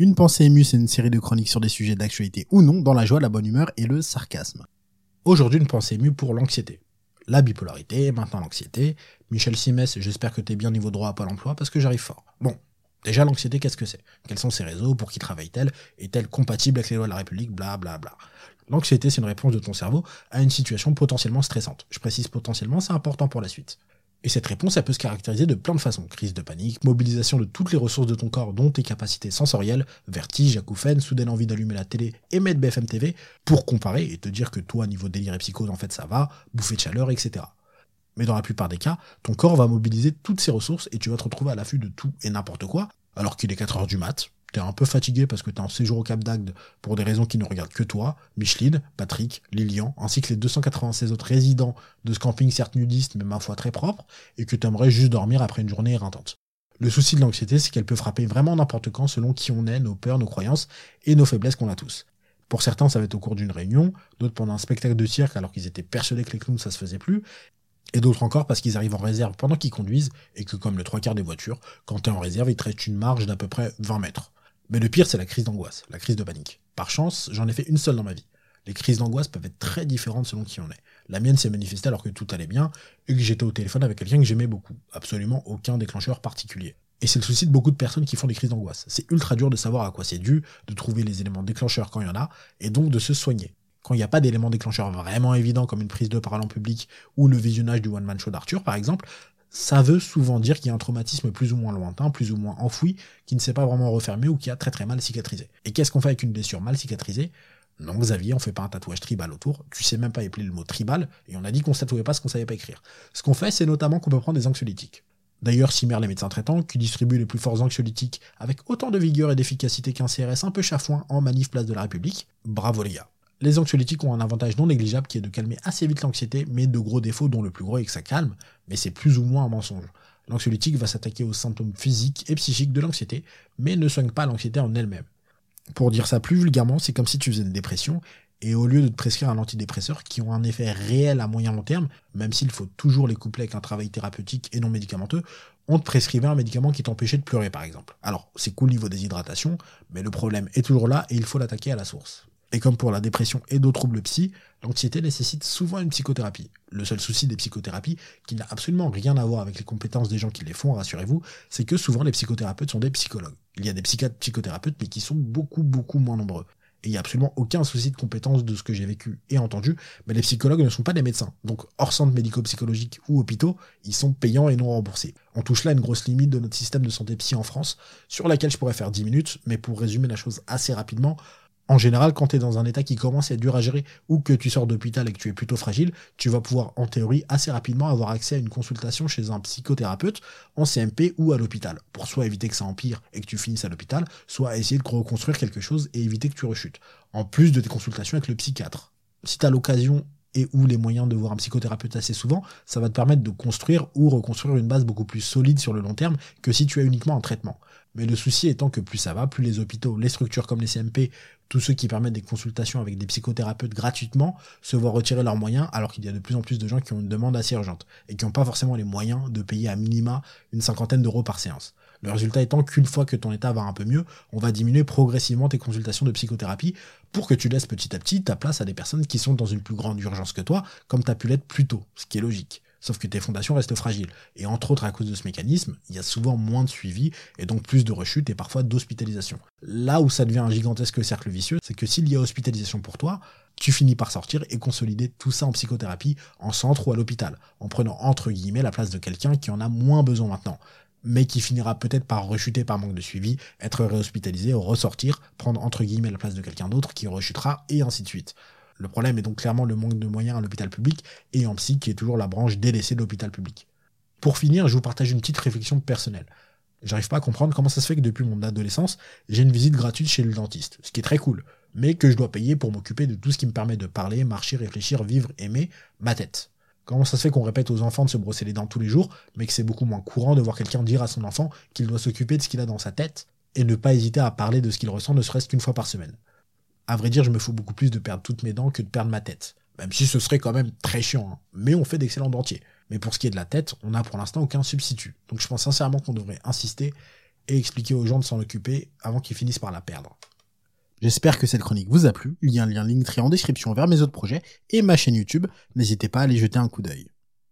Une pensée émue, c'est une série de chroniques sur des sujets d'actualité ou non, dans la joie, la bonne humeur et le sarcasme. Aujourd'hui, une pensée émue pour l'anxiété. La bipolarité, maintenant l'anxiété. Michel Simès, j'espère que t'es bien niveau droit à Pôle emploi parce que j'arrive fort. Bon, déjà l'anxiété, qu'est-ce que c'est? Quels sont ses réseaux? Pour qui travaille-t-elle? Est-elle compatible avec les lois de la République? Bla bla bla. L'anxiété, c'est une réponse de ton cerveau à une situation potentiellement stressante. Je précise potentiellement, c'est important pour la suite. Et cette réponse, elle peut se caractériser de plein de façons. Crise de panique, mobilisation de toutes les ressources de ton corps, dont tes capacités sensorielles, vertige, acouphène, soudaine envie d'allumer la télé et mettre BFM TV, pour comparer et te dire que toi, niveau délire et psychose, en fait, ça va, bouffée de chaleur, etc. Mais dans la plupart des cas, ton corps va mobiliser toutes ces ressources et tu vas te retrouver à l'affût de tout et n'importe quoi, alors qu'il est 4 heures du mat, t'es un peu fatigué parce que t'es en séjour au Cap d'Agde pour des raisons qui ne regardent que toi, Micheline, Patrick, Lilian, ainsi que les 296 autres résidents de ce camping certes nudiste mais ma foi très propre, et que t'aimerais juste dormir après une journée éreintante. Le souci de l'anxiété, c'est qu'elle peut frapper vraiment n'importe quand selon qui on est, nos peurs, nos croyances et nos faiblesses qu'on a tous. Pour certains, ça va être au cours d'une réunion, d'autres pendant un spectacle de cirque alors qu'ils étaient persuadés que les clowns ça se faisait plus, et d'autres encore parce qu'ils arrivent en réserve pendant qu'ils conduisent et que comme le trois quarts des voitures, quand t'es en réserve, il te une marge d'à peu près 20 mètres. Mais le pire, c'est la crise d'angoisse, la crise de panique. Par chance, j'en ai fait une seule dans ma vie. Les crises d'angoisse peuvent être très différentes selon qui on est. La mienne s'est manifestée alors que tout allait bien et que j'étais au téléphone avec quelqu'un que j'aimais beaucoup. Absolument aucun déclencheur particulier. Et c'est le souci de beaucoup de personnes qui font des crises d'angoisse. C'est ultra dur de savoir à quoi c'est dû, de trouver les éléments déclencheurs quand il y en a, et donc de se soigner. Quand il n'y a pas d'éléments déclencheurs vraiment évidents comme une prise de parole en public ou le visionnage du one-man show d'Arthur par exemple, ça veut souvent dire qu'il y a un traumatisme plus ou moins lointain, plus ou moins enfoui, qui ne s'est pas vraiment refermé ou qui a très très mal cicatrisé. Et qu'est-ce qu'on fait avec une blessure mal cicatrisée? Non, Xavier, on fait pas un tatouage tribal autour. Tu sais même pas épeler le mot tribal, et on a dit qu'on ne tatouait pas ce qu'on savait pas écrire. Ce qu'on fait, c'est notamment qu'on peut prendre des anxiolytiques. D'ailleurs, Simer, les médecins traitants, qui distribuent les plus forts anxiolytiques avec autant de vigueur et d'efficacité qu'un CRS un peu chafouin en manif place de la République, bravo les gars. Les anxiolytiques ont un avantage non négligeable qui est de calmer assez vite l'anxiété, mais de gros défauts dont le plus gros est que ça calme, mais c'est plus ou moins un mensonge. L'anxiolytique va s'attaquer aux symptômes physiques et psychiques de l'anxiété, mais ne soigne pas l'anxiété en elle-même. Pour dire ça plus vulgairement, c'est comme si tu faisais une dépression, et au lieu de te prescrire un antidépresseur qui ont un effet réel à moyen long terme, même s'il faut toujours les coupler avec un travail thérapeutique et non médicamenteux, on te prescrivait un médicament qui t'empêchait de pleurer par exemple. Alors, c'est cool niveau des hydratations, mais le problème est toujours là et il faut l'attaquer à la source. Et comme pour la dépression et d'autres troubles psy, l'anxiété nécessite souvent une psychothérapie. Le seul souci des psychothérapies, qui n'a absolument rien à voir avec les compétences des gens qui les font, rassurez-vous, c'est que souvent les psychothérapeutes sont des psychologues. Il y a des psychiatres psychothérapeutes, mais qui sont beaucoup, beaucoup moins nombreux. Et il n'y a absolument aucun souci de compétence de ce que j'ai vécu et entendu, mais les psychologues ne sont pas des médecins. Donc, hors centre médico-psychologique ou hôpitaux, ils sont payants et non remboursés. On touche là une grosse limite de notre système de santé psy en France, sur laquelle je pourrais faire 10 minutes, mais pour résumer la chose assez rapidement, en général, quand tu es dans un état qui commence à être dur à gérer ou que tu sors d'hôpital et que tu es plutôt fragile, tu vas pouvoir, en théorie, assez rapidement avoir accès à une consultation chez un psychothérapeute en CMP ou à l'hôpital, pour soit éviter que ça empire et que tu finisses à l'hôpital, soit essayer de reconstruire quelque chose et éviter que tu rechutes. En plus de tes consultations avec le psychiatre. Si tu as l'occasion et ou les moyens de voir un psychothérapeute assez souvent, ça va te permettre de construire ou reconstruire une base beaucoup plus solide sur le long terme que si tu as uniquement un traitement. Mais le souci étant que plus ça va, plus les hôpitaux, les structures comme les CMP, tous ceux qui permettent des consultations avec des psychothérapeutes gratuitement, se voient retirer leurs moyens, alors qu'il y a de plus en plus de gens qui ont une demande assez urgente, et qui n'ont pas forcément les moyens de payer à minima une cinquantaine d'euros par séance. Le résultat étant qu'une fois que ton état va un peu mieux, on va diminuer progressivement tes consultations de psychothérapie pour que tu laisses petit à petit ta place à des personnes qui sont dans une plus grande urgence que toi, comme tu as pu l'être plus tôt, ce qui est logique. Sauf que tes fondations restent fragiles. Et entre autres, à cause de ce mécanisme, il y a souvent moins de suivi et donc plus de rechutes et parfois d'hospitalisation. Là où ça devient un gigantesque cercle vicieux, c'est que s'il y a hospitalisation pour toi, tu finis par sortir et consolider tout ça en psychothérapie, en centre ou à l'hôpital, en prenant entre guillemets la place de quelqu'un qui en a moins besoin maintenant mais qui finira peut-être par rechuter par manque de suivi, être réhospitalisé, ressortir, prendre entre guillemets la place de quelqu'un d'autre qui rechutera, et ainsi de suite. Le problème est donc clairement le manque de moyens à l'hôpital public et en psy qui est toujours la branche délaissée de l'hôpital public. Pour finir, je vous partage une petite réflexion personnelle. J'arrive pas à comprendre comment ça se fait que depuis mon adolescence, j'ai une visite gratuite chez le dentiste, ce qui est très cool, mais que je dois payer pour m'occuper de tout ce qui me permet de parler, marcher, réfléchir, vivre, aimer, ma tête. Comment ça se fait qu'on répète aux enfants de se brosser les dents tous les jours, mais que c'est beaucoup moins courant de voir quelqu'un dire à son enfant qu'il doit s'occuper de ce qu'il a dans sa tête et ne pas hésiter à parler de ce qu'il ressent ne serait-ce qu'une fois par semaine? À vrai dire, je me fous beaucoup plus de perdre toutes mes dents que de perdre ma tête. Même si ce serait quand même très chiant. Hein. Mais on fait d'excellents dentiers. Mais pour ce qui est de la tête, on n'a pour l'instant aucun substitut. Donc je pense sincèrement qu'on devrait insister et expliquer aux gens de s'en occuper avant qu'ils finissent par la perdre. J'espère que cette chronique vous a plu. Il y a un lien Linktree en description vers mes autres projets et ma chaîne YouTube. N'hésitez pas à aller jeter un coup d'œil.